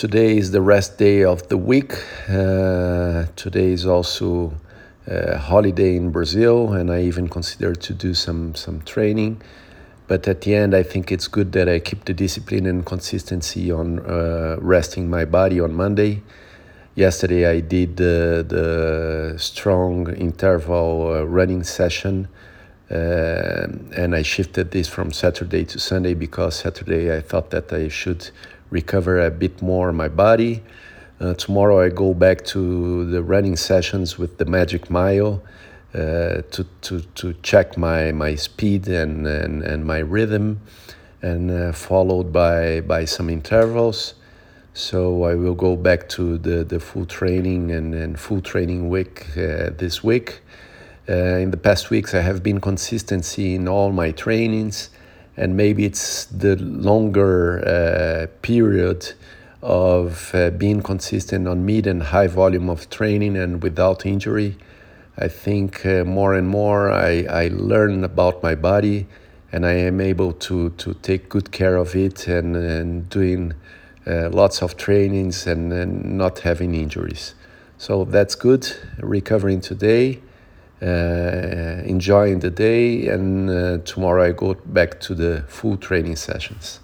today is the rest day of the week. Uh, today is also a holiday in Brazil, and I even considered to do some some training. But at the end, I think it's good that I keep the discipline and consistency on uh, resting my body on Monday. Yesterday, I did the, the strong interval uh, running session, uh, and I shifted this from Saturday to Sunday because Saturday I thought that I should recover a bit more my body. Uh, tomorrow, I go back to the running sessions with the Magic Mile uh, to, to, to check my, my speed and, and, and my rhythm, and uh, followed by, by some intervals. So I will go back to the, the full training and, and full training week uh, this week. Uh, in the past weeks, I have been consistency in all my trainings, and maybe it's the longer uh, period of uh, being consistent on mid and high volume of training and without injury I think uh, more and more I, I learn about my body and I am able to, to take good care of it and, and doing uh, lots of trainings and, and not having injuries. So that's good. Recovering today, enjoying the day, and uh, tomorrow I go back to the full training sessions.